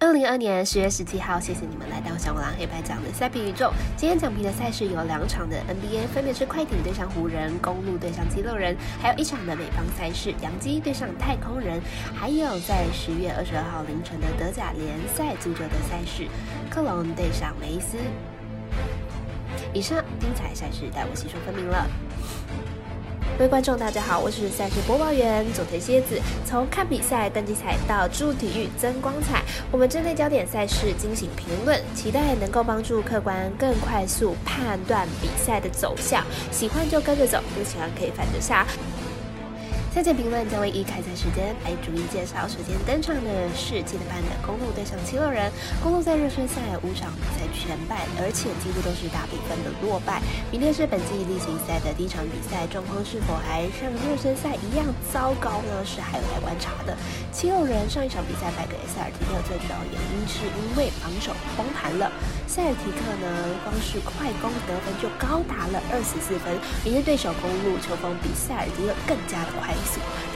二零二年十月十七号，谢谢你们来到小五郎黑白奖的赛评宇宙。今天奖评的赛事有两场的 NBA，分别是快艇对上湖人，公路对上肌肉人，还有一场的美邦赛事，洋基对上太空人，还有在十月二十二号凌晨的德甲联赛足球的赛事，克隆对上梅斯。以上精彩赛事带我细说分明了。各位观众，大家好，我是赛事播报员佐藤蝎子。从看比赛、更精彩到助体育增光彩，我们针对焦点赛事进行评论，期待能够帮助客观更快速判断比赛的走向。喜欢就跟着走，不喜欢可以反着下。赛前评论将会依开赛时间来逐一介绍。首先登场的是七点半的公路对上七六人。公路在热身赛五场比赛全败，而且几乎都是大比分的落败。明天是本季例行赛的第一场比赛，状况是否还像热身赛一样糟糕呢？是还有待观察的。七六人上一场比赛败给塞尔提克，最主要原因是因为防守崩盘了。塞尔提克呢，光是快攻得分就高达了二十四分。明天对手公路球风比塞尔提克更加的快。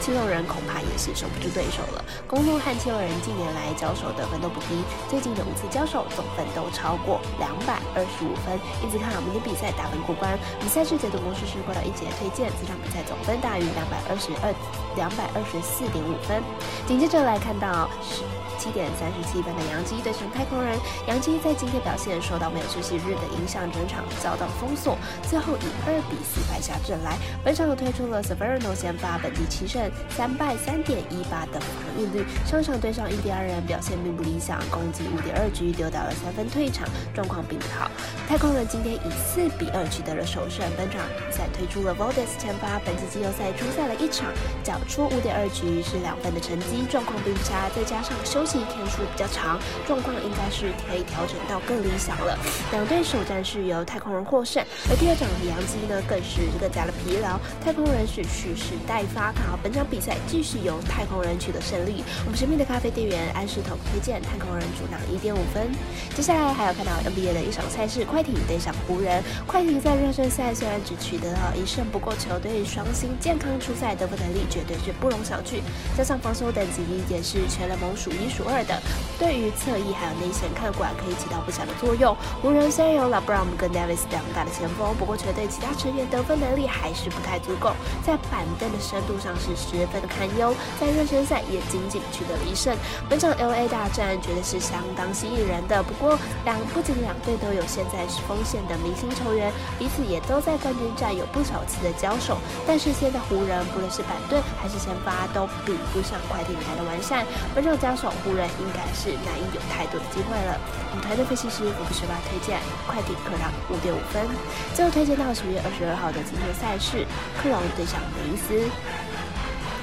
七六人恐怕也是守不住对手了。公路和七六人近年来交手得分都不低，最近的五次交手总分都超过两百二十五分。因此看好明天比赛打分过关。比赛是解读模式是过到一节推荐，这场比赛总分大于两百二十二两百二十四点五分。紧接着来看到是。七点三十七分的杨基对上太空人，杨基在今天表现受到没有休息日的影响，整场遭到封锁，最后以二比四败下阵来。本场又推出了 Severino 先发，本季七胜三败三点一八的防御率。上场对上印第安人表现并不理想，攻击五点二局丢掉了三分退场，状况并不好。太空人今天以四比二取得了首胜。本场比赛推出了 Vodes 前发，本季季后赛出赛了一场，缴出五点二局是两分的成绩，状况并不差，再加上休息。天数比较长，状况应该是可以调整到更理想了。两队首战是由太空人获胜，而第二场的杨基呢更是更加的疲劳。太空人是蓄势待发，看好本场比赛继续由太空人取得胜利。我们神秘的咖啡店员安世彤推荐太空人主场一点五分。接下来还有看到 NBA 的一场赛事，快艇对上湖人。快艇在热身赛虽然只取得了一胜，不过球队双星健康出赛，得分能力绝对是不容小觑，加上防守等级也是全联盟数一数。二的，对于侧翼还有内线看管可以起到不小的作用。湖人虽然有 LeBron 跟 Davis 两大的前锋，不过球队其他成员得分能力还是不太足够，在板凳的深度路上是十分的堪忧。在热身赛也仅仅取得了一胜。本场 LA 大战绝对是相当吸引人的。不过两不仅两队都有现在是锋线的明星球员，彼此也都在冠军战有不少次的交手。但是现在湖人不论是板凳还是先发都比不上快艇来的完善。本场交手湖。人应该是难以有太多的机会了。我们团队分析师福布十八推荐快艇客让五点五分。最后推荐到十月二十二号的今天赛事，克隆对上梅斯。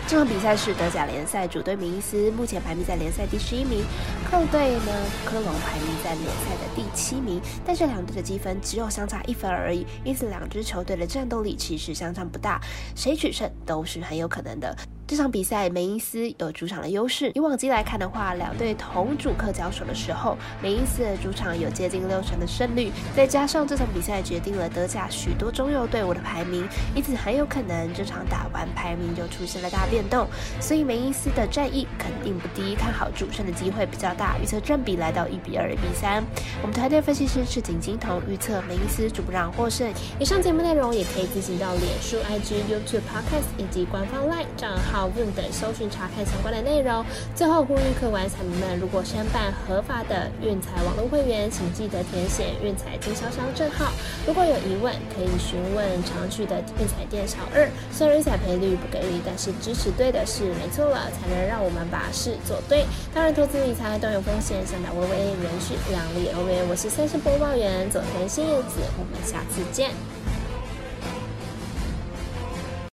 这场比赛是德甲联赛主队明斯目前排名在联赛第十一名，客队呢科隆排名在联赛的第七名，但是两队的积分只有相差一分而已，因此两支球队的战斗力其实相差不大，谁取胜都是很有可能的。这场比赛，梅因斯有主场的优势。以往绩来看的话，两队同主客交手的时候，梅因斯的主场有接近六成的胜率。再加上这场比赛决定了德甲许多中游队伍的排名，因此很有可能这场打完排名就出现了大变动。所以梅因斯的战役肯定不低，看好主胜的机会比较大。预测占比来到一比二、一比三。我们团队分析师赤井金童预测梅因斯主让获胜。以上节目内容也可以进行到脸书、IG、YouTube、Podcast 以及官方 LINE 账号。用等搜寻查看相关的内容。最后呼吁客官彩民们，如果申办合法的运财网络会员，请记得填写运财经销商证号。如果有疑问，可以询问常去的运彩店小二。虽然彩赔率不给力，但是支持对的是没错了，才能让我们把事做对。当然，投资理财都有风险，想打微微人需量力而为。我是三十播报员佐藤新叶子，我们下次见。